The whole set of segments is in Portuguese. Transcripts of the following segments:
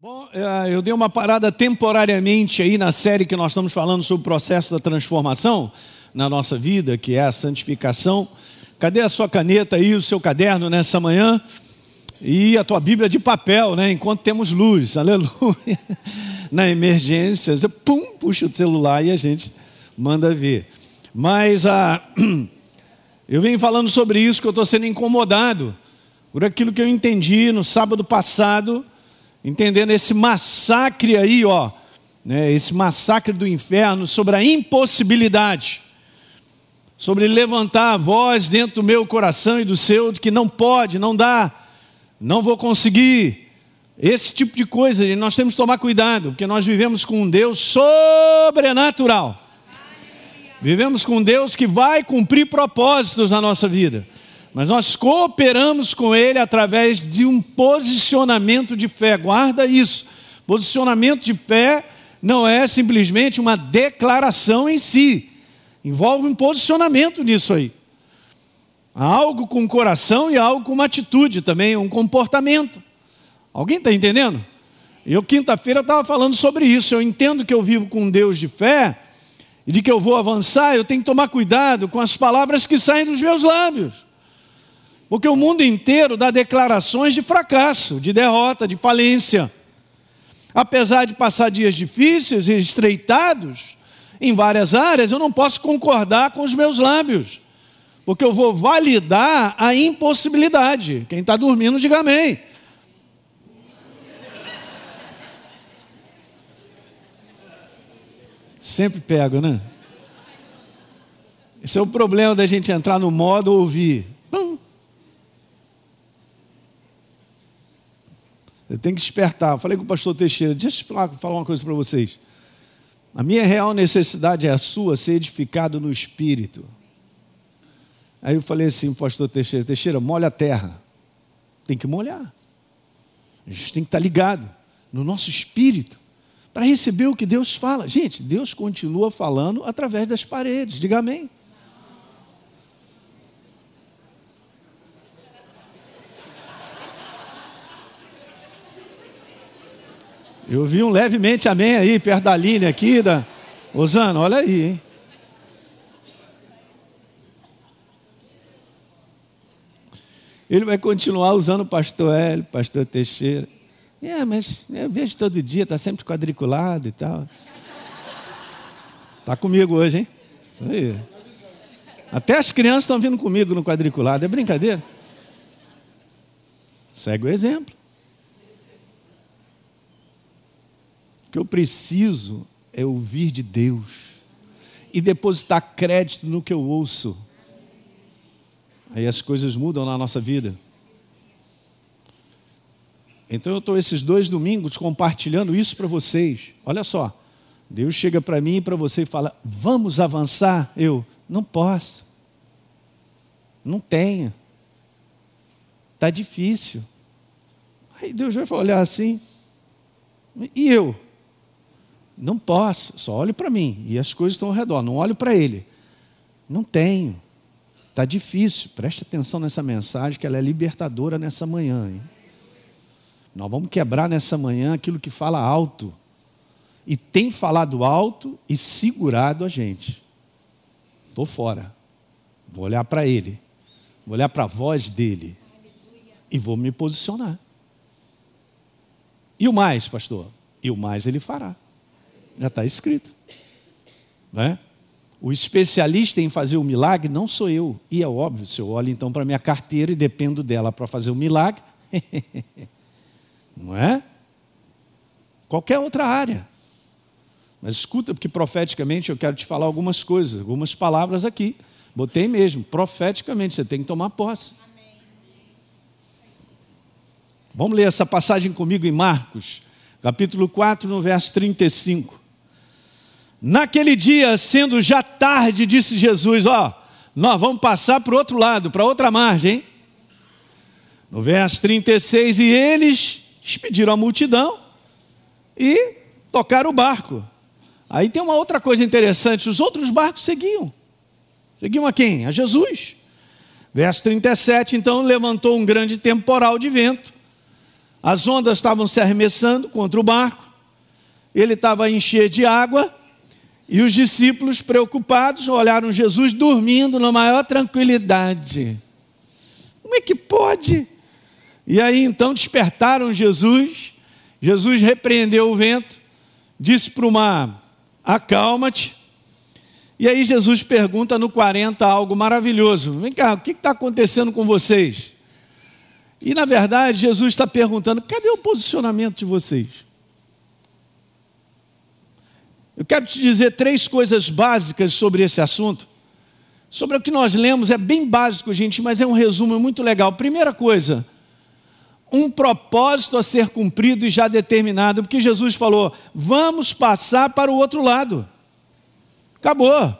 Bom, é, eu dei uma parada temporariamente aí na série que nós estamos falando sobre o processo da transformação na nossa vida, que é a santificação. Cadê a sua caneta aí, o seu caderno nessa manhã? E a tua Bíblia de papel, né? Enquanto temos luz, aleluia. Na emergência, você pum, puxa o celular e a gente manda ver. Mas a, eu venho falando sobre isso que eu estou sendo incomodado por aquilo que eu entendi no sábado passado entendendo esse massacre aí, ó, né, esse massacre do inferno sobre a impossibilidade, sobre levantar a voz dentro do meu coração e do seu de que não pode, não dá, não vou conseguir. Esse tipo de coisa, nós temos que tomar cuidado, porque nós vivemos com um Deus sobrenatural. Vivemos com um Deus que vai cumprir propósitos na nossa vida mas nós cooperamos com Ele através de um posicionamento de fé. Guarda isso. Posicionamento de fé não é simplesmente uma declaração em si, envolve um posicionamento nisso aí. Algo com o coração e algo com uma atitude também, um comportamento. Alguém está entendendo? Eu, quinta-feira, estava falando sobre isso. Eu entendo que eu vivo com um Deus de fé e de que eu vou avançar, eu tenho que tomar cuidado com as palavras que saem dos meus lábios. Porque o mundo inteiro dá declarações de fracasso, de derrota, de falência. Apesar de passar dias difíceis e estreitados em várias áreas, eu não posso concordar com os meus lábios, porque eu vou validar a impossibilidade. Quem está dormindo, diga amém. Sempre pego, né? Esse é o problema da gente entrar no modo ouvir. Eu tenho que despertar. Eu falei com o pastor Teixeira, deixa eu falar uma coisa para vocês. A minha real necessidade é a sua ser edificado no espírito. Aí eu falei assim, pastor Teixeira, Teixeira, molha a terra. Tem que molhar. A gente tem que estar ligado no nosso espírito para receber o que Deus fala. Gente, Deus continua falando através das paredes. Diga amém. Eu vi um levemente amém aí, perto da linha aqui, da. Osana, olha aí, hein? Ele vai continuar usando o pastor Hélio, pastor Teixeira. É, mas eu vejo todo dia, está sempre quadriculado e tal. Está comigo hoje, hein? Isso aí. Até as crianças estão vindo comigo no quadriculado. É brincadeira? Segue o exemplo. O que eu preciso é ouvir de Deus e depositar crédito no que eu ouço. Aí as coisas mudam na nossa vida. Então eu estou esses dois domingos compartilhando isso para vocês. Olha só, Deus chega para mim e para você e fala: Vamos avançar? Eu não posso, não tenho, está difícil. Aí Deus vai olhar assim, e eu? Não posso, só olho para mim e as coisas estão ao redor, não olho para ele. Não tenho. Está difícil. Preste atenção nessa mensagem que ela é libertadora nessa manhã. Hein? Nós vamos quebrar nessa manhã aquilo que fala alto. E tem falado alto e segurado a gente. Estou fora. Vou olhar para ele. Vou olhar para a voz dele. E vou me posicionar. E o mais, pastor? E o mais ele fará. Já está escrito. Né? O especialista em fazer o milagre não sou eu. E é óbvio, se eu olho então para minha carteira e dependo dela para fazer o milagre, não é? Qualquer outra área. Mas escuta, porque profeticamente eu quero te falar algumas coisas, algumas palavras aqui. Botei mesmo, profeticamente, você tem que tomar posse. Vamos ler essa passagem comigo em Marcos, capítulo 4, no verso 35. Naquele dia, sendo já tarde, disse Jesus: Ó, nós vamos passar para o outro lado, para outra margem. No verso 36, e eles despediram a multidão e tocaram o barco. Aí tem uma outra coisa interessante: os outros barcos seguiam. Seguiam a quem? A Jesus. Verso 37, então levantou um grande temporal de vento As ondas estavam se arremessando contra o barco, ele estava a encher de água, e os discípulos, preocupados, olharam Jesus dormindo na maior tranquilidade. Como é que pode? E aí então despertaram Jesus. Jesus repreendeu o vento, disse para o mar: Acalma-te. E aí Jesus pergunta no 40 algo maravilhoso: Vem cá, o que está acontecendo com vocês? E na verdade, Jesus está perguntando: cadê o posicionamento de vocês? Eu quero te dizer três coisas básicas sobre esse assunto. Sobre o que nós lemos, é bem básico, gente, mas é um resumo muito legal. Primeira coisa, um propósito a ser cumprido e já determinado, porque Jesus falou: vamos passar para o outro lado. Acabou.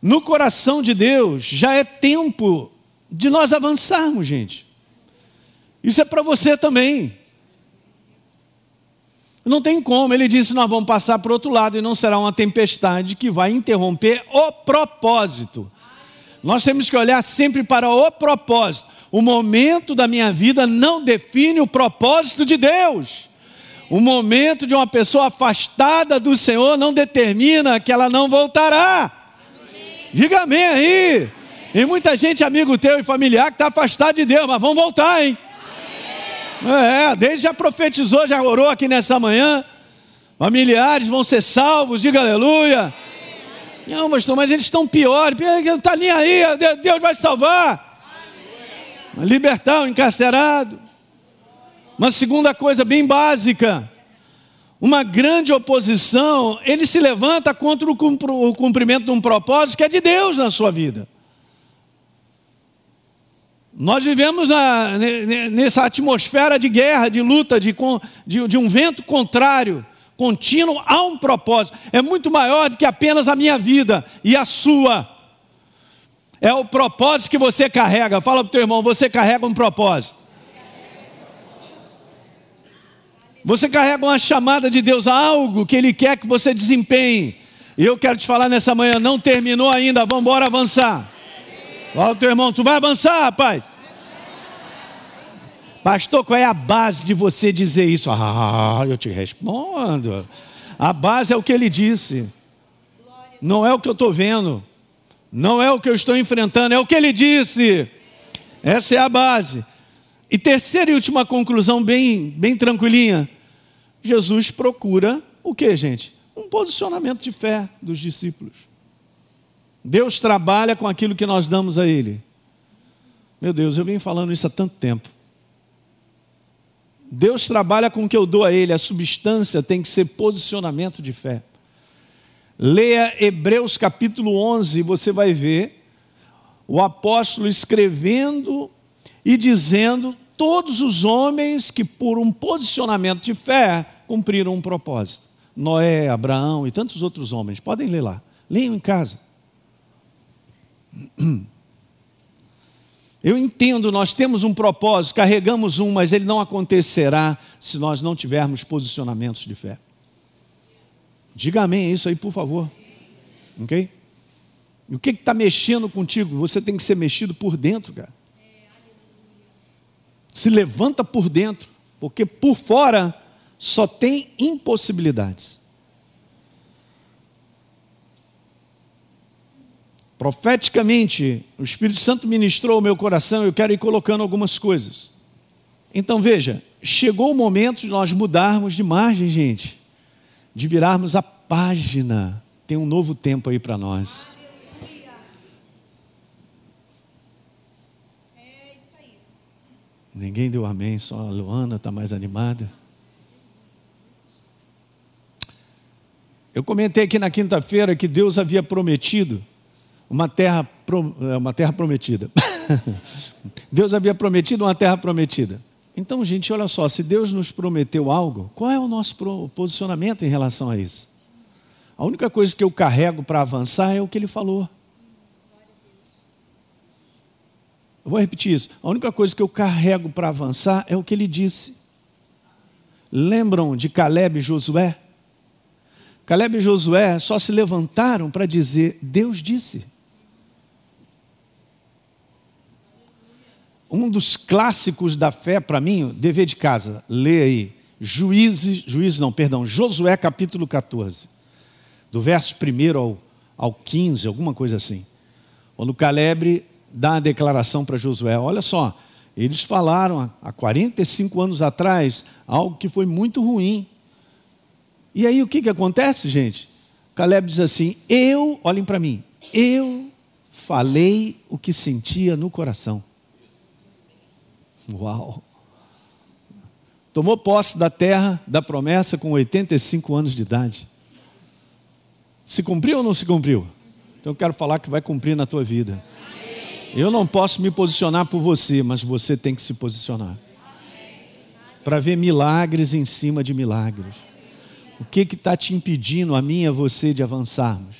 No coração de Deus já é tempo de nós avançarmos, gente. Isso é para você também. Não tem como. Ele disse: Nós vamos passar para o outro lado e não será uma tempestade que vai interromper o propósito. Nós temos que olhar sempre para o propósito. O momento da minha vida não define o propósito de Deus. O momento de uma pessoa afastada do Senhor não determina que ela não voltará. Diga amém aí. E muita gente, amigo teu e familiar, que está afastado de Deus, mas vão voltar, hein? É, desde já profetizou, já orou aqui nessa manhã. Familiares vão ser salvos, diga aleluia. Não, pastor, mas eles estão piores, não está nem aí, Deus vai salvar. Libertar o encarcerado. Uma segunda coisa bem básica, uma grande oposição, ele se levanta contra o cumprimento de um propósito que é de Deus na sua vida. Nós vivemos a, nessa atmosfera de guerra, de luta, de, de, de um vento contrário, contínuo a um propósito. É muito maior do que apenas a minha vida e a sua. É o propósito que você carrega. Fala para o teu irmão, você carrega um propósito. Você carrega uma chamada de Deus a algo que Ele quer que você desempenhe. E eu quero te falar nessa manhã, não terminou ainda, vamos embora avançar. Fala o teu irmão, tu vai avançar, rapaz? Pastor, qual é a base de você dizer isso? Ah, eu te respondo. A base é o que ele disse. Não é o que eu estou vendo. Não é o que eu estou enfrentando, é o que ele disse. Essa é a base. E terceira e última conclusão, bem, bem tranquilinha. Jesus procura o que, gente? Um posicionamento de fé dos discípulos. Deus trabalha com aquilo que nós damos a Ele. Meu Deus, eu venho falando isso há tanto tempo. Deus trabalha com o que eu dou a Ele, a substância tem que ser posicionamento de fé. Leia Hebreus capítulo 11, você vai ver o apóstolo escrevendo e dizendo todos os homens que, por um posicionamento de fé, cumpriram um propósito. Noé, Abraão e tantos outros homens. Podem ler lá. Leiam em casa. Eu entendo, nós temos um propósito, carregamos um, mas ele não acontecerá se nós não tivermos posicionamentos de fé. Diga amém isso aí, por favor. Ok? E o que está mexendo contigo? Você tem que ser mexido por dentro, cara. Se levanta por dentro, porque por fora só tem impossibilidades. Profeticamente, o Espírito Santo ministrou o meu coração, eu quero ir colocando algumas coisas. Então veja, chegou o momento de nós mudarmos de margem, gente, de virarmos a página. Tem um novo tempo aí para nós. Ninguém deu amém, só a Luana está mais animada. Eu comentei aqui na quinta-feira que Deus havia prometido uma terra, é, uma terra prometida. Deus havia prometido uma terra prometida. Então, gente, olha só, se Deus nos prometeu algo, qual é o nosso posicionamento em relação a isso? A única coisa que eu carrego para avançar é o que ele falou. Eu vou repetir isso. A única coisa que eu carrego para avançar é o que ele disse. Lembram de Caleb e Josué? Caleb e Josué só se levantaram para dizer: Deus disse. Um dos clássicos da fé para mim, dever de casa, lê aí, Juízes, Juízes não, perdão, Josué capítulo 14, do verso 1 ao, ao 15, alguma coisa assim. Quando Caleb dá a declaração para Josué, olha só, eles falaram há 45 anos atrás algo que foi muito ruim. E aí o que, que acontece, gente? Caleb diz assim: Eu, olhem para mim, eu falei o que sentia no coração. Uau! Tomou posse da terra da promessa com 85 anos de idade. Se cumpriu ou não se cumpriu? Então eu quero falar que vai cumprir na tua vida. Eu não posso me posicionar por você, mas você tem que se posicionar. Para ver milagres em cima de milagres. O que está te impedindo, a mim e a você, de avançarmos?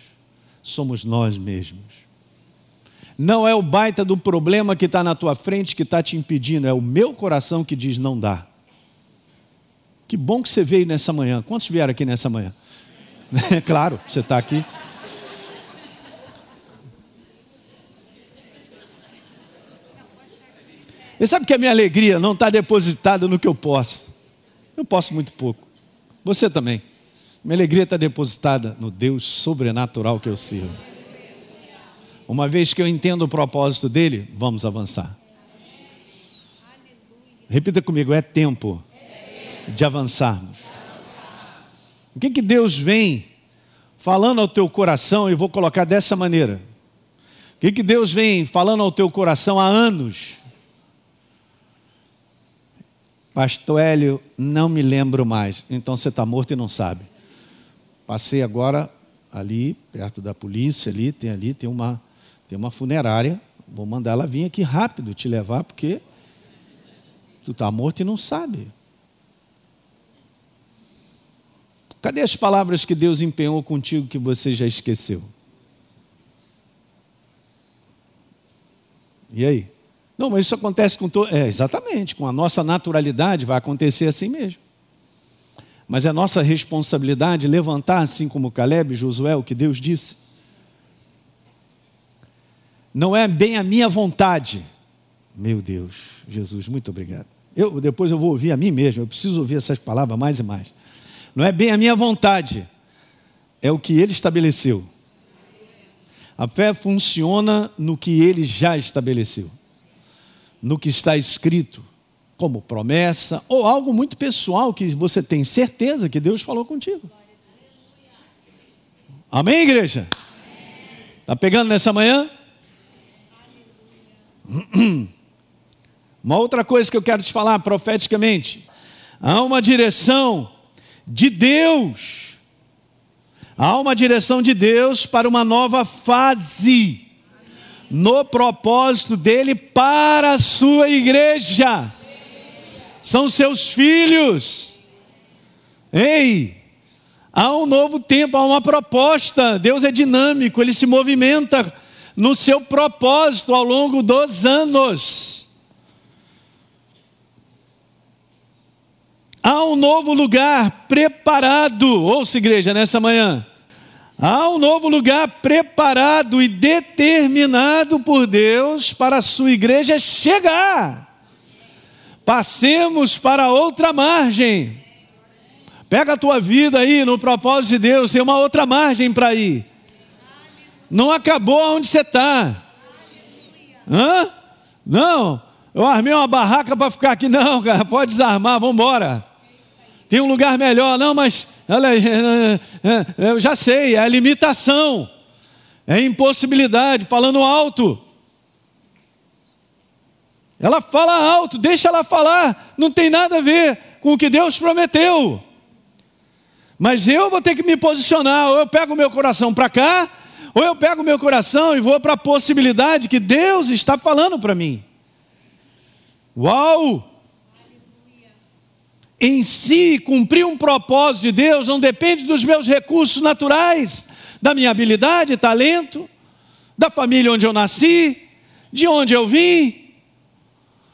Somos nós mesmos. Não é o baita do problema que está na tua frente que está te impedindo, é o meu coração que diz não dá. Que bom que você veio nessa manhã. Quantos vieram aqui nessa manhã? claro, você está aqui. E sabe que a minha alegria não está depositada no que eu posso. Eu posso muito pouco. Você também. Minha alegria está depositada no Deus sobrenatural que eu sirvo. Uma vez que eu entendo o propósito dele, vamos avançar. Repita comigo: é tempo de avançarmos. O que, que Deus vem falando ao teu coração, e vou colocar dessa maneira. O que, que Deus vem falando ao teu coração há anos? Pastor Hélio, não me lembro mais. Então você está morto e não sabe. Passei agora ali, perto da polícia, ali, tem ali, tem uma, tem uma funerária. Vou mandar ela vir aqui rápido te levar, porque tu está morto e não sabe. Cadê as palavras que Deus empenhou contigo que você já esqueceu? E aí? Não, mas isso acontece com todo. É, exatamente, com a nossa naturalidade vai acontecer assim mesmo. Mas é nossa responsabilidade levantar, assim como Caleb e Josué, o que Deus disse. Não é bem a minha vontade. Meu Deus, Jesus, muito obrigado. Eu, depois eu vou ouvir a mim mesmo, eu preciso ouvir essas palavras mais e mais. Não é bem a minha vontade, é o que ele estabeleceu. A fé funciona no que ele já estabeleceu no que está escrito como promessa ou algo muito pessoal que você tem certeza que Deus falou contigo. Amém, igreja? Está pegando nessa manhã? Uma outra coisa que eu quero te falar profeticamente: há uma direção de Deus, há uma direção de Deus para uma nova fase no propósito dele para a sua igreja. São seus filhos. Ei, há um novo tempo, há uma proposta. Deus é dinâmico, ele se movimenta no seu propósito ao longo dos anos. Há um novo lugar preparado, ouça igreja, nessa manhã Há um novo lugar preparado e determinado por Deus para a sua igreja chegar. Passemos para outra margem. Pega a tua vida aí no propósito de Deus, tem uma outra margem para ir. Não acabou onde você está. Hã? Não, eu armei uma barraca para ficar aqui. Não, cara, pode desarmar, vamos embora. Tem um lugar melhor. Não, mas Olha aí, eu já sei, é a limitação, é a impossibilidade, falando alto. Ela fala alto, deixa ela falar, não tem nada a ver com o que Deus prometeu. Mas eu vou ter que me posicionar, ou eu pego o meu coração para cá, ou eu pego meu coração e vou para a possibilidade que Deus está falando para mim. Uau! em si cumprir um propósito de Deus não depende dos meus recursos naturais, da minha habilidade, talento, da família onde eu nasci, de onde eu vim.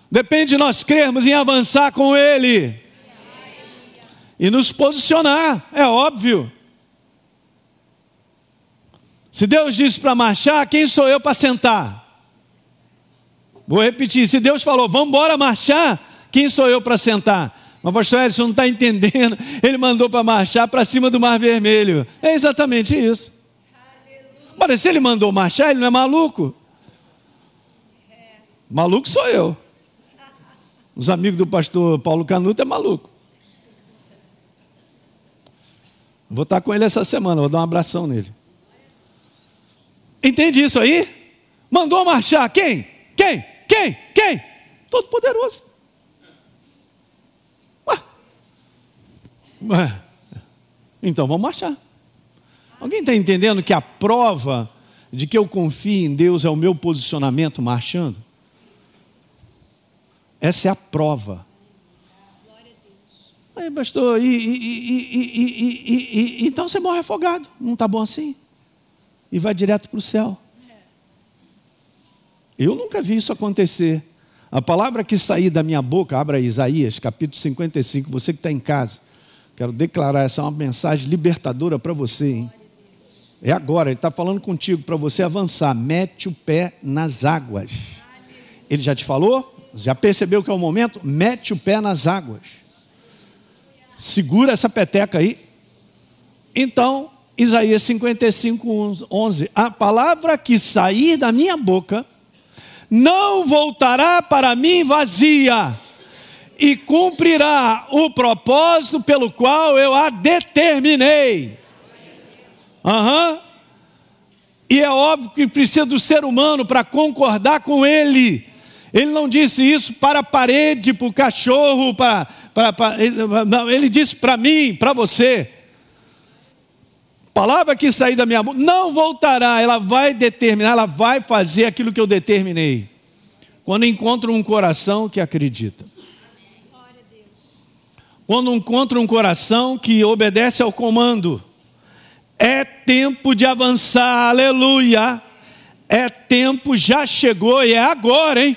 Depende de nós crermos em avançar com Ele e nos posicionar, é óbvio. Se Deus disse para marchar, quem sou eu para sentar? Vou repetir: se Deus falou, vamos embora marchar, quem sou eu para sentar? Mas, pastor Edson não está entendendo. Ele mandou para marchar para cima do Mar Vermelho. É exatamente isso. Mas se ele mandou marchar, ele não é maluco. Maluco sou eu. Os amigos do pastor Paulo Canuto é maluco. Vou estar com ele essa semana, vou dar um abração nele. Entende isso aí? Mandou marchar. Quem? Quem? Quem? Quem? Todo poderoso. Ué. Ué. Então vamos marchar. Alguém está entendendo que a prova de que eu confio em Deus é o meu posicionamento marchando? Essa é a prova. Aí, pastor, e, e, e, então você morre afogado. Não está bom assim? E vai direto para o céu. Eu nunca vi isso acontecer. A palavra que sair da minha boca, abra Isaías, capítulo 55, você que está em casa, quero declarar essa é uma mensagem libertadora para você, hein? É agora, ele está falando contigo para você avançar. Mete o pé nas águas. Ele já te falou? Já percebeu que é o momento? Mete o pé nas águas. Segura essa peteca aí. Então, Isaías 55, 11. A palavra que sair da minha boca não voltará para mim vazia, e cumprirá o propósito pelo qual eu a determinei. Uhum. E é óbvio que precisa do ser humano para concordar com ele. Ele não disse isso para a parede, para o cachorro, para, para, para não, ele disse para mim, para você. Palavra que sair da minha boca não voltará, ela vai determinar, ela vai fazer aquilo que eu determinei. Quando encontro um coração que acredita. Quando encontro um coração que obedece ao comando. É tempo de avançar, aleluia. É tempo, já chegou e é agora, hein?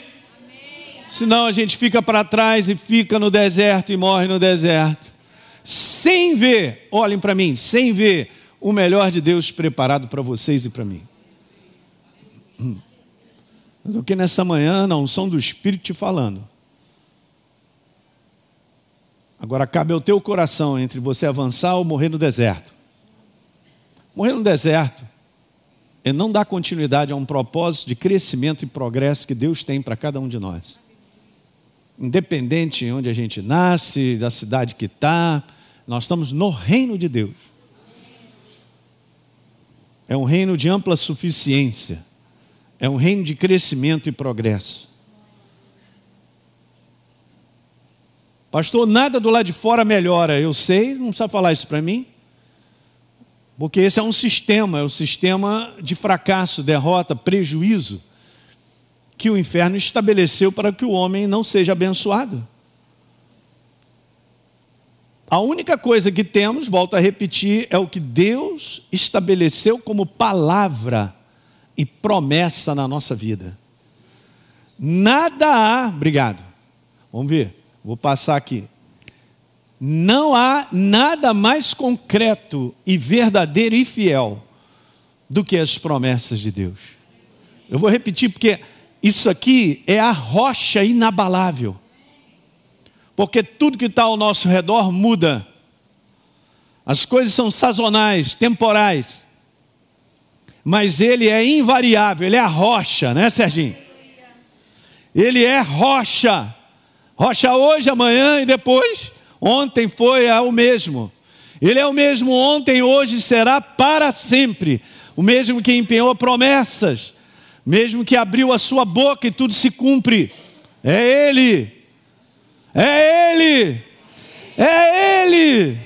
Senão a gente fica para trás e fica no deserto e morre no deserto. Sem ver, olhem para mim, sem ver o melhor de Deus preparado para vocês e para mim. Do que nessa manhã, na unção do Espírito te falando. Agora cabe ao teu coração entre você avançar ou morrer no deserto. Morrer no deserto é não dar continuidade a um propósito de crescimento e progresso que Deus tem para cada um de nós. Independente de onde a gente nasce, da cidade que está, nós estamos no reino de Deus. É um reino de ampla suficiência. É um reino de crescimento e progresso. Pastor, nada do lado de fora melhora. Eu sei, não precisa falar isso para mim. Porque esse é um sistema, é o um sistema de fracasso, derrota, prejuízo, que o inferno estabeleceu para que o homem não seja abençoado. A única coisa que temos, volto a repetir, é o que Deus estabeleceu como palavra e promessa na nossa vida. Nada há, obrigado. Vamos ver, vou passar aqui. Não há nada mais concreto e verdadeiro e fiel do que as promessas de Deus. Eu vou repetir porque isso aqui é a rocha inabalável. Porque tudo que está ao nosso redor muda. As coisas são sazonais, temporais. Mas ele é invariável, ele é a rocha, né, Serginho? Ele é rocha. Rocha hoje, amanhã e depois Ontem foi o mesmo. Ele é o mesmo ontem, hoje será para sempre. O mesmo que empenhou promessas, mesmo que abriu a sua boca e tudo se cumpre. É Ele. É Ele. É Ele.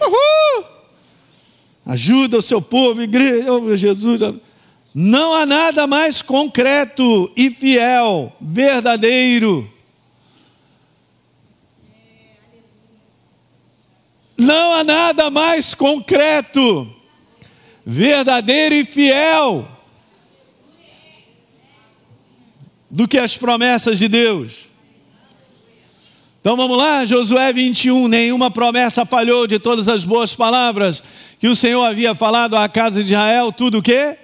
Uhul. Ajuda o seu povo, igreja, oh, Jesus. Não há nada mais concreto e fiel, verdadeiro Não há nada mais concreto, verdadeiro e fiel do que as promessas de Deus. Então vamos lá, Josué 21, nenhuma promessa falhou de todas as boas palavras que o Senhor havia falado à casa de Israel, tudo o quê?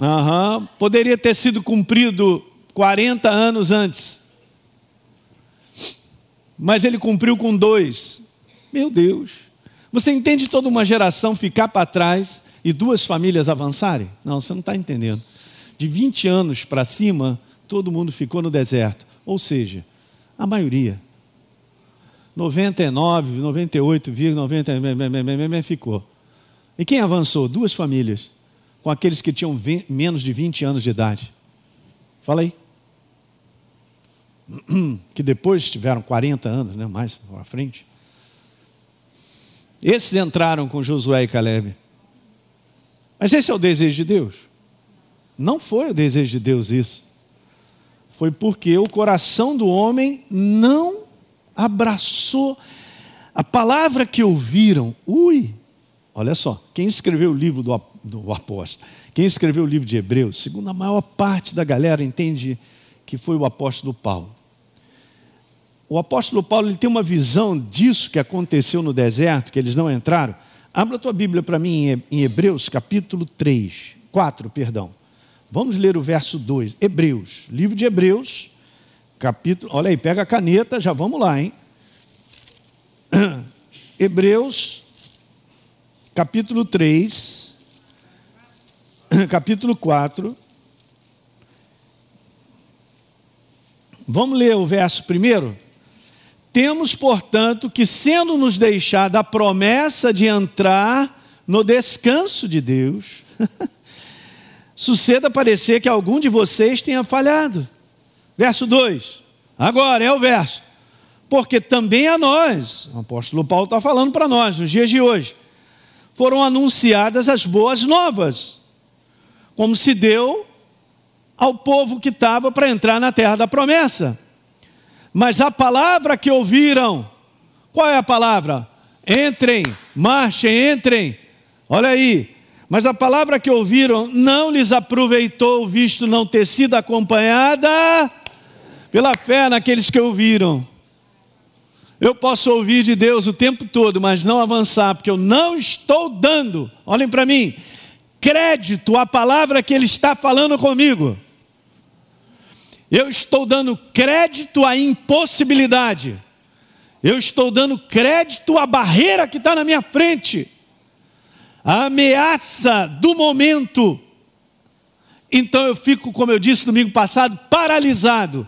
Uhum. Poderia ter sido cumprido 40 anos antes. Mas ele cumpriu com dois. Meu Deus. Você entende toda uma geração ficar para trás e duas famílias avançarem? Não, você não está entendendo. De 20 anos para cima, todo mundo ficou no deserto. Ou seja, a maioria. 99, 98,90 ficou. E quem avançou? Duas famílias, com aqueles que tinham menos de 20 anos de idade. Fala aí. Que depois tiveram 40 anos, né, mais à frente. Esses entraram com Josué e Caleb. Mas esse é o desejo de Deus? Não foi o desejo de Deus isso. Foi porque o coração do homem não abraçou a palavra que ouviram. Ui, olha só, quem escreveu o livro do, do apóstolo, quem escreveu o livro de Hebreus, segundo a maior parte da galera entende que foi o apóstolo Paulo. O apóstolo Paulo ele tem uma visão disso que aconteceu no deserto, que eles não entraram. Abra a tua Bíblia para mim em Hebreus, capítulo 3, 4, perdão. Vamos ler o verso 2. Hebreus, livro de Hebreus, capítulo. Olha aí, pega a caneta, já vamos lá, hein? Hebreus, capítulo 3, capítulo 4. Vamos ler o verso primeiro? Temos, portanto, que, sendo nos deixada a promessa de entrar no descanso de Deus, suceda parecer que algum de vocês tenha falhado. Verso 2. Agora é o verso. Porque também a nós, o apóstolo Paulo está falando para nós, nos dias de hoje, foram anunciadas as boas novas, como se deu ao povo que estava para entrar na terra da promessa. Mas a palavra que ouviram, qual é a palavra? Entrem, marchem, entrem. Olha aí. Mas a palavra que ouviram não lhes aproveitou, visto não ter sido acompanhada pela fé naqueles que ouviram. Eu posso ouvir de Deus o tempo todo, mas não avançar, porque eu não estou dando, olhem para mim, crédito à palavra que Ele está falando comigo. Eu estou dando crédito à impossibilidade. Eu estou dando crédito à barreira que está na minha frente. A ameaça do momento. Então eu fico, como eu disse domingo passado, paralisado.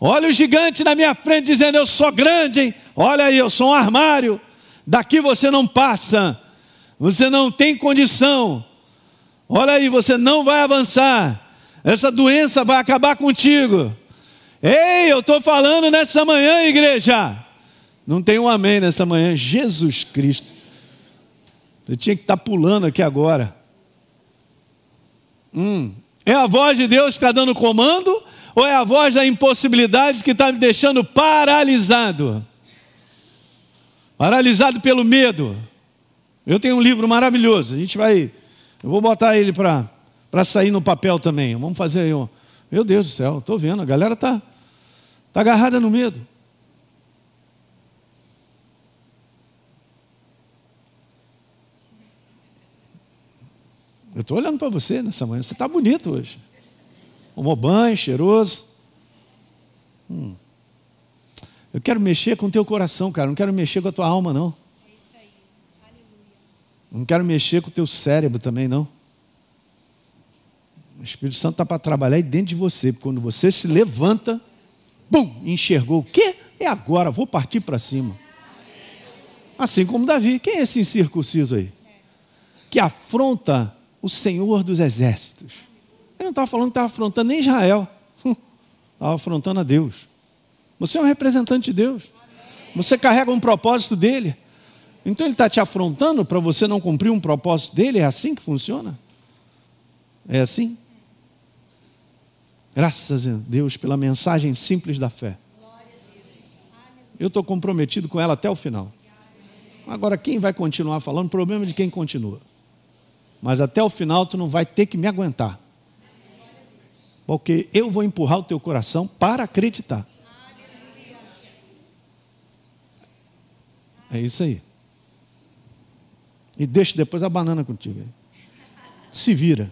Olha o gigante na minha frente dizendo: Eu sou grande, hein? Olha aí, eu sou um armário. Daqui você não passa. Você não tem condição. Olha aí, você não vai avançar. Essa doença vai acabar contigo. Ei, eu estou falando nessa manhã, igreja. Não tem um amém nessa manhã. Jesus Cristo. Eu tinha que estar tá pulando aqui agora. Hum. É a voz de Deus que está dando comando? Ou é a voz da impossibilidade que está me deixando paralisado? Paralisado pelo medo. Eu tenho um livro maravilhoso. A gente vai. Eu vou botar ele para sair no papel também. Vamos fazer aí. Ó. Meu Deus do céu, estou vendo, a galera está tá agarrada no medo. Eu estou olhando para você nessa manhã. Você está bonito hoje. Tomou banho, cheiroso. Hum. Eu quero mexer com o teu coração, cara. Não quero mexer com a tua alma, não. Não quero mexer com o teu cérebro também, não. O Espírito Santo está para trabalhar aí dentro de você. Quando você se levanta, pum, enxergou o quê? É agora, vou partir para cima. Assim como Davi. Quem é esse incircunciso aí? Que afronta o Senhor dos exércitos. Ele não estava falando que estava afrontando nem Israel. Estava afrontando a Deus. Você é um representante de Deus. Você carrega um propósito dele. Então ele está te afrontando para você não cumprir um propósito dele? É assim que funciona? É assim? Graças a Deus pela mensagem simples da fé. Eu estou comprometido com ela até o final. Agora, quem vai continuar falando? Problema de quem continua. Mas até o final tu não vai ter que me aguentar. Porque eu vou empurrar o teu coração para acreditar. É isso aí. E deixa depois a banana contigo. Se vira.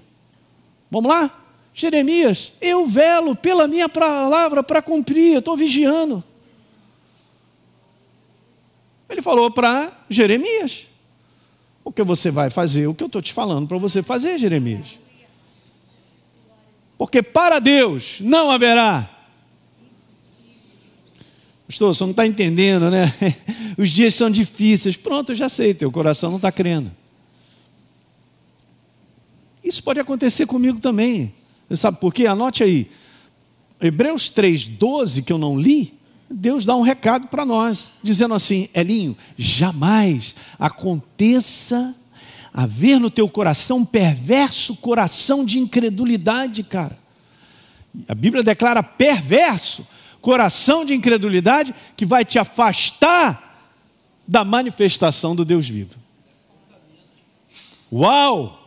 Vamos lá? Jeremias, eu velo pela minha palavra para cumprir, eu estou vigiando. Ele falou para Jeremias: O que você vai fazer? O que eu estou te falando para você fazer, Jeremias? Porque para Deus não haverá. Pastor, você não está entendendo, né? Os dias são difíceis. Pronto, eu já sei, teu coração não está crendo. Isso pode acontecer comigo também. Você sabe por quê? Anote aí. Hebreus 3,12, que eu não li, Deus dá um recado para nós, dizendo assim: Elinho, jamais aconteça haver no teu coração um perverso coração de incredulidade, cara. A Bíblia declara perverso coração de incredulidade que vai te afastar da manifestação do Deus vivo. Uau!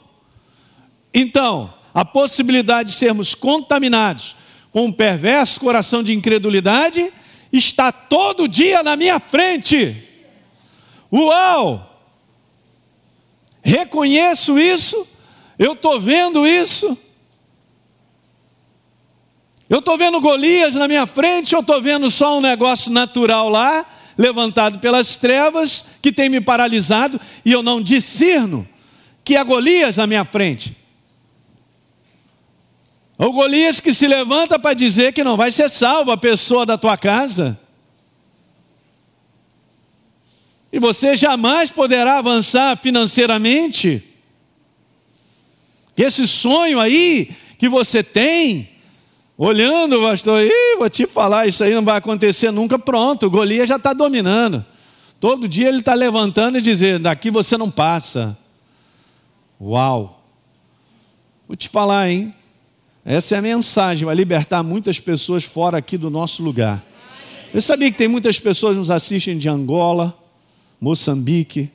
Então, a possibilidade de sermos contaminados com um perverso coração de incredulidade está todo dia na minha frente. Uau! Reconheço isso, eu estou vendo isso. Eu estou vendo Golias na minha frente, ou estou vendo só um negócio natural lá, levantado pelas trevas, que tem me paralisado, e eu não discerno que há Golias na minha frente. O Golias que se levanta para dizer que não vai ser salvo a pessoa da tua casa. E você jamais poderá avançar financeiramente. Esse sonho aí que você tem, olhando, pastor, Ih, vou te falar, isso aí não vai acontecer nunca. Pronto, o Golias já está dominando. Todo dia ele está levantando e dizendo: daqui você não passa. Uau! Vou te falar, hein? Essa é a mensagem, vai libertar muitas pessoas fora aqui do nosso lugar. Eu sabia que tem muitas pessoas que nos assistem de Angola, Moçambique.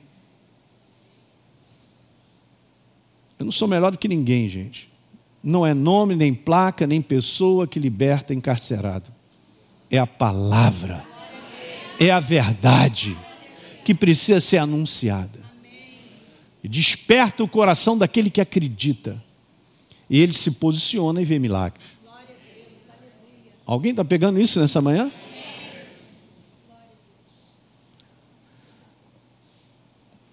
Eu não sou melhor do que ninguém, gente. Não é nome, nem placa, nem pessoa que liberta encarcerado. É a palavra, é a verdade que precisa ser anunciada. E desperta o coração daquele que acredita. E ele se posiciona e vê milagres. Alguém está pegando isso nessa manhã?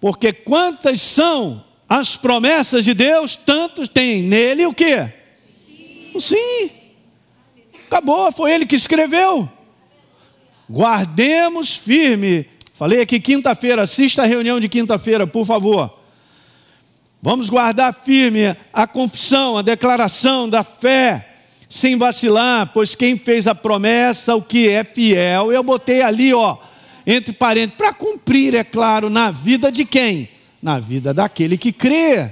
Porque quantas são as promessas de Deus, tantos tem nele o quê? Sim. Sim. Acabou, foi ele que escreveu. Guardemos firme. Falei aqui quinta-feira, assista a reunião de quinta-feira, por favor. Vamos guardar firme a confissão, a declaração da fé, sem vacilar, pois quem fez a promessa, o que é fiel, eu botei ali, ó, entre parênteses, para cumprir, é claro, na vida de quem? Na vida daquele que crê.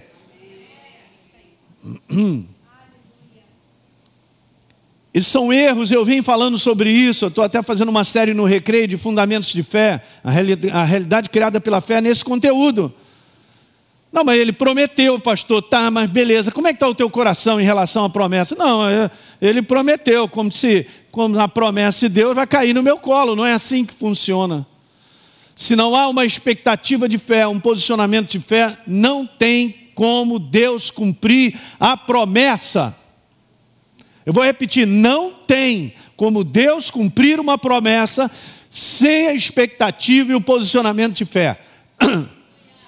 E são erros, eu vim falando sobre isso, eu estou até fazendo uma série no Recreio de Fundamentos de Fé, a realidade criada pela fé nesse conteúdo. Não, mas ele prometeu, pastor, tá, mas beleza, como é que está o teu coração em relação à promessa? Não, é, ele prometeu, como se como a promessa de Deus vai cair no meu colo, não é assim que funciona. Se não há uma expectativa de fé, um posicionamento de fé, não tem como Deus cumprir a promessa. Eu vou repetir: não tem como Deus cumprir uma promessa sem a expectativa e o posicionamento de fé.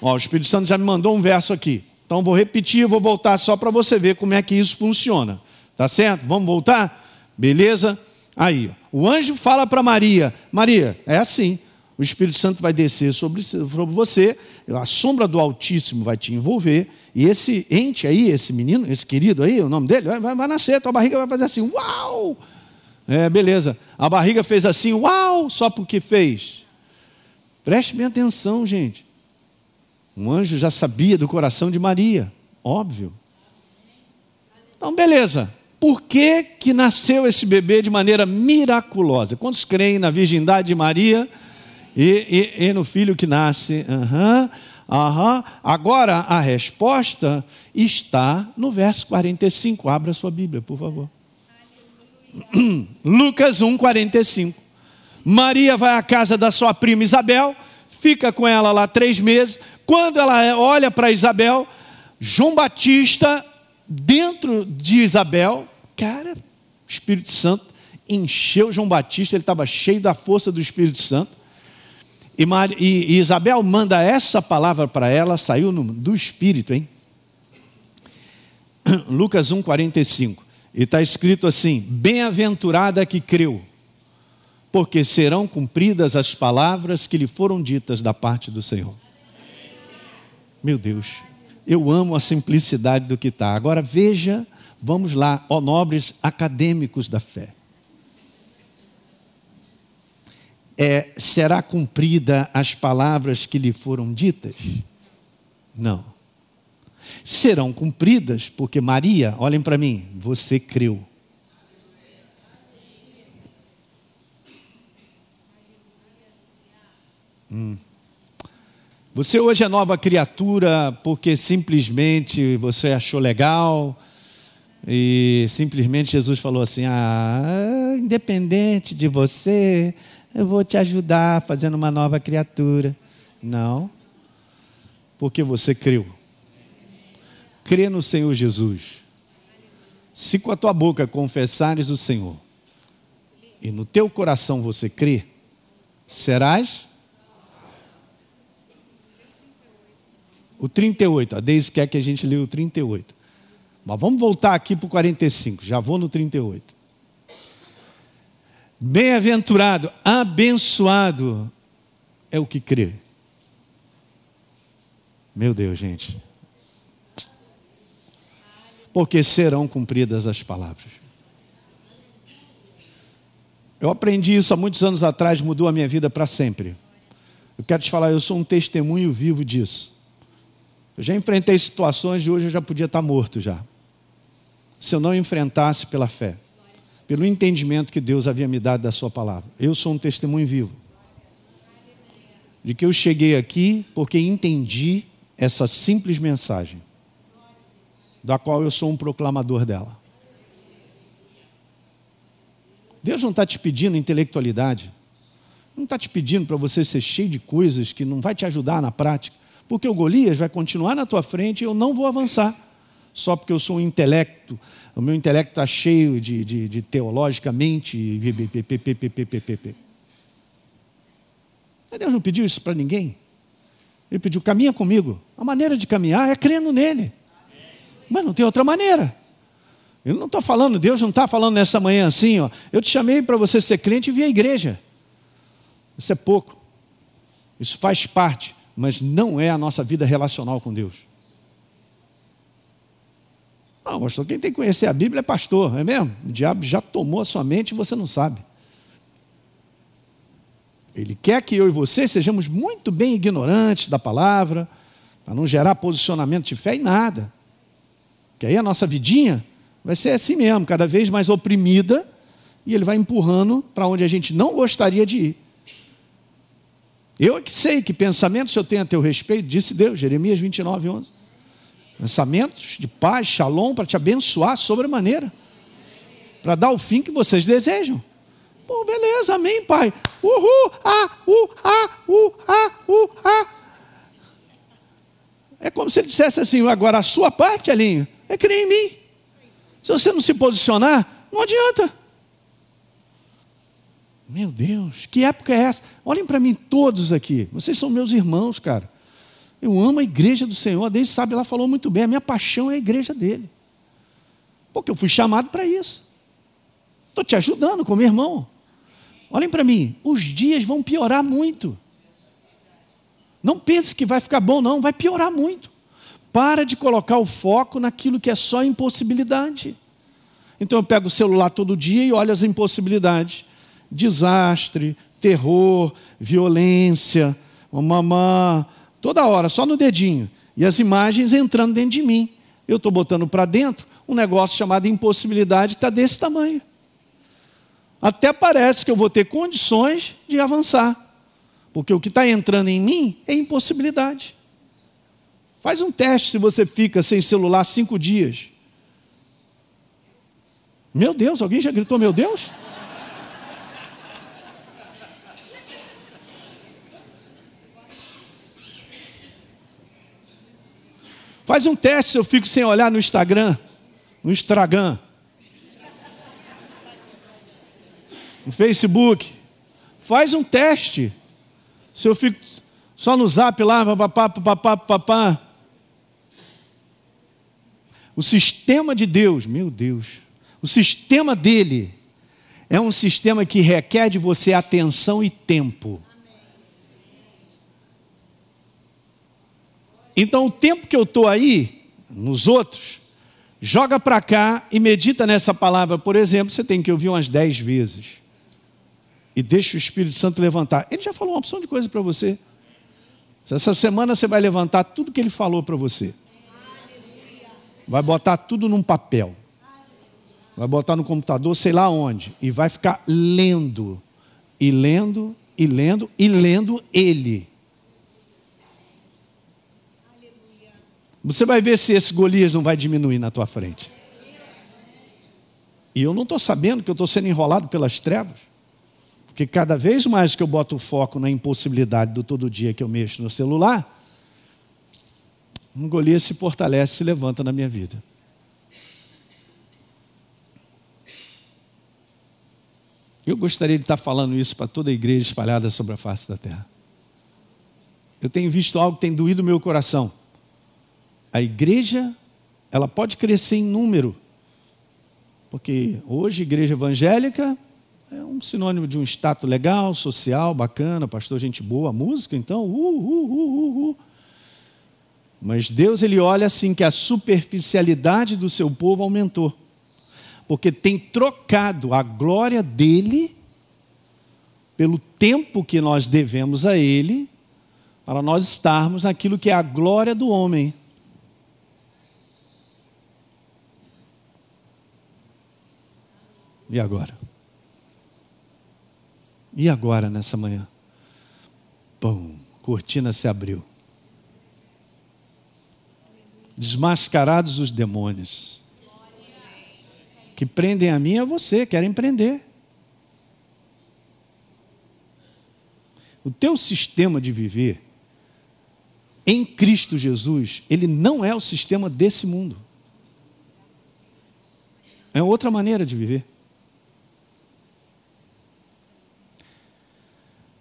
Ó, o Espírito Santo já me mandou um verso aqui. Então vou repetir, vou voltar só para você ver como é que isso funciona. Tá certo? Vamos voltar? Beleza? Aí, o anjo fala para Maria: Maria, é assim. O Espírito Santo vai descer sobre, você, a sombra do Altíssimo vai te envolver, e esse ente aí, esse menino, esse querido aí, o nome dele, vai, vai, vai nascer, tua barriga vai fazer assim, uau! É, beleza. A barriga fez assim, uau, só porque fez. Preste bem atenção, gente. Um anjo já sabia do coração de Maria, óbvio. Então, beleza. Por que, que nasceu esse bebê de maneira miraculosa? Quantos creem na virgindade de Maria e, e, e no filho que nasce? Uhum, uhum. Agora, a resposta está no verso 45. Abra sua Bíblia, por favor. Lucas 1, 45. Maria vai à casa da sua prima Isabel, fica com ela lá três meses, quando ela olha para Isabel, João Batista, dentro de Isabel, cara, o Espírito Santo encheu João Batista, ele estava cheio da força do Espírito Santo. E, e, Isabel manda essa palavra para ela, saiu no, do Espírito, hein? Lucas 1, 45. E está escrito assim: Bem-aventurada que creu, porque serão cumpridas as palavras que lhe foram ditas da parte do Senhor. Meu Deus, eu amo a simplicidade do que está. Agora veja, vamos lá, ó nobres acadêmicos da fé. é, será cumprida as palavras que lhe foram ditas? Não. Serão cumpridas porque Maria, olhem para mim, você creu. Hum. Você hoje é nova criatura porque simplesmente você achou legal e simplesmente Jesus falou assim: ah, independente de você, eu vou te ajudar fazendo uma nova criatura. Não, porque você creu. Crê no Senhor Jesus. Se com a tua boca confessares o Senhor e no teu coração você crê, serás. O 38, a Deise quer que a gente leia o 38. Mas vamos voltar aqui para o 45, já vou no 38. Bem-aventurado, abençoado é o que crê. Meu Deus, gente. Porque serão cumpridas as palavras. Eu aprendi isso há muitos anos atrás, mudou a minha vida para sempre. Eu quero te falar, eu sou um testemunho vivo disso. Eu já enfrentei situações de hoje eu já podia estar morto já. Se eu não enfrentasse pela fé pelo entendimento que Deus havia me dado da Sua palavra. Eu sou um testemunho vivo de que eu cheguei aqui porque entendi essa simples mensagem, da qual eu sou um proclamador dela. Deus não está te pedindo intelectualidade, não está te pedindo para você ser cheio de coisas que não vai te ajudar na prática, porque o Golias vai continuar na tua frente e eu não vou avançar, só porque eu sou um intelecto o meu intelecto está cheio de, de, de teologicamente. Deus não pediu isso para ninguém. Ele pediu: caminha comigo. A maneira de caminhar é crendo nele. Mas não tem outra maneira. Eu não estou falando, Deus não está falando nessa manhã assim, ó. Eu te chamei para você ser crente e vir à igreja. Isso é pouco. Isso faz parte, mas não é a nossa vida relacional com Deus. Não, pastor, quem tem que conhecer a Bíblia é pastor, é mesmo? O diabo já tomou a sua mente e você não sabe. Ele quer que eu e você sejamos muito bem ignorantes da palavra, para não gerar posicionamento de fé em nada. Que aí a nossa vidinha vai ser assim mesmo, cada vez mais oprimida, e ele vai empurrando para onde a gente não gostaria de ir. Eu é que sei que pensamentos eu tenho a teu respeito, disse Deus, Jeremias 29, 11. Pensamentos de paz, shalom, para te abençoar sobremaneira. Para dar o fim que vocês desejam. Pô, beleza, amém, pai. Uhul, ah, uh, ah, uh, ah, uh, ah. É como se ele dissesse assim: agora a sua parte, Alinho, é crer em mim. Se você não se posicionar, não adianta. Meu Deus, que época é essa? Olhem para mim todos aqui. Vocês são meus irmãos, cara. Eu amo a igreja do Senhor, desde sabe, ela falou muito bem, a minha paixão é a igreja dele. Porque eu fui chamado para isso. Estou te ajudando como irmão. Olhem para mim, os dias vão piorar muito. Não pense que vai ficar bom, não, vai piorar muito. Para de colocar o foco naquilo que é só impossibilidade. Então eu pego o celular todo dia e olho as impossibilidades: desastre, terror, violência, mamã, toda hora, só no dedinho, e as imagens entrando dentro de mim. Eu estou botando para dentro um negócio chamado impossibilidade, está desse tamanho. Até parece que eu vou ter condições de avançar, porque o que está entrando em mim é impossibilidade. Faz um teste se você fica sem celular cinco dias. Meu Deus, alguém já gritou, meu Deus? Faz um teste se eu fico sem olhar no Instagram. No Instagram. No Facebook. Faz um teste. Se eu fico só no zap lá, papapá, papapá, papapá. O sistema de Deus, meu Deus, o sistema dele é um sistema que requer de você atenção e tempo. Então, o tempo que eu estou aí, nos outros, joga para cá e medita nessa palavra. Por exemplo, você tem que ouvir umas dez vezes. E deixa o Espírito Santo levantar. Ele já falou uma opção de coisa para você. Essa semana você vai levantar tudo que ele falou para você. Vai botar tudo num papel. Vai botar no computador, sei lá onde. E vai ficar lendo. E lendo, e lendo, e lendo ele. Você vai ver se esse Golias não vai diminuir na tua frente. E eu não estou sabendo que eu estou sendo enrolado pelas trevas. Porque cada vez mais que eu boto o foco na impossibilidade do todo dia que eu mexo no celular, um Golias se fortalece, se levanta na minha vida. Eu gostaria de estar falando isso para toda a igreja espalhada sobre a face da terra. Eu tenho visto algo que tem doído meu coração. A igreja, ela pode crescer em número, porque hoje igreja evangélica é um sinônimo de um status legal, social, bacana, pastor gente boa, música, então, uh, uh, uh, uh, Mas Deus ele olha assim que a superficialidade do seu povo aumentou, porque tem trocado a glória dele pelo tempo que nós devemos a ele, para nós estarmos naquilo que é a glória do homem. E agora? E agora nessa manhã? Pum, cortina se abriu. Desmascarados os demônios que prendem a mim e a você, querem prender. O teu sistema de viver em Cristo Jesus, ele não é o sistema desse mundo. É outra maneira de viver.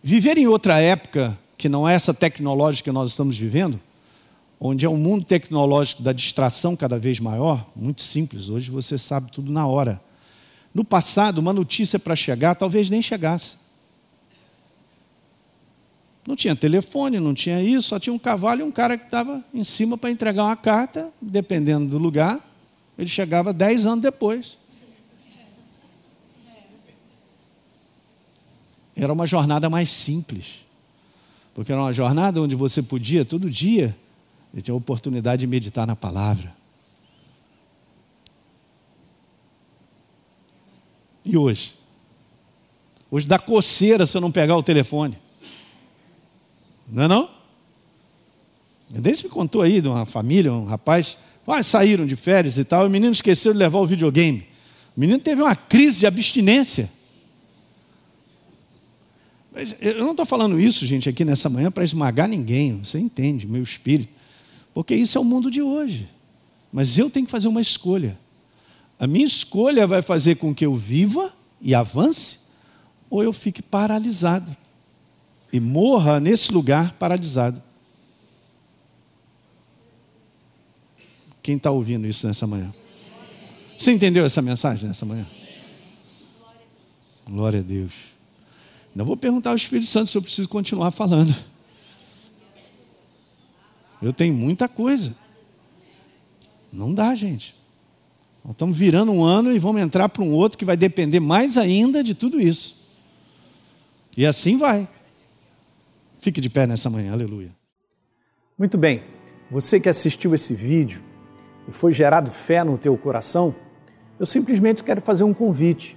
Viver em outra época, que não é essa tecnológica que nós estamos vivendo, onde é um mundo tecnológico da distração cada vez maior, muito simples, hoje você sabe tudo na hora. No passado, uma notícia para chegar talvez nem chegasse. Não tinha telefone, não tinha isso, só tinha um cavalo e um cara que estava em cima para entregar uma carta, dependendo do lugar, ele chegava dez anos depois. Era uma jornada mais simples, porque era uma jornada onde você podia, todo dia, ter a oportunidade de meditar na palavra. E hoje? Hoje dá coceira se eu não pegar o telefone. Não é não? Desde me contou aí de uma família, um rapaz, ah, saíram de férias e tal, e o menino esqueceu de levar o videogame. O menino teve uma crise de abstinência. Eu não estou falando isso, gente, aqui nessa manhã para esmagar ninguém, você entende, meu espírito. Porque isso é o mundo de hoje. Mas eu tenho que fazer uma escolha. A minha escolha vai fazer com que eu viva e avance, ou eu fique paralisado e morra nesse lugar paralisado. Quem está ouvindo isso nessa manhã? Você entendeu essa mensagem nessa manhã? Glória a Deus. Não vou perguntar ao Espírito Santo se eu preciso continuar falando. Eu tenho muita coisa. Não dá, gente. Nós estamos virando um ano e vamos entrar para um outro que vai depender mais ainda de tudo isso. E assim vai. Fique de pé nessa manhã, aleluia. Muito bem. Você que assistiu esse vídeo e foi gerado fé no teu coração, eu simplesmente quero fazer um convite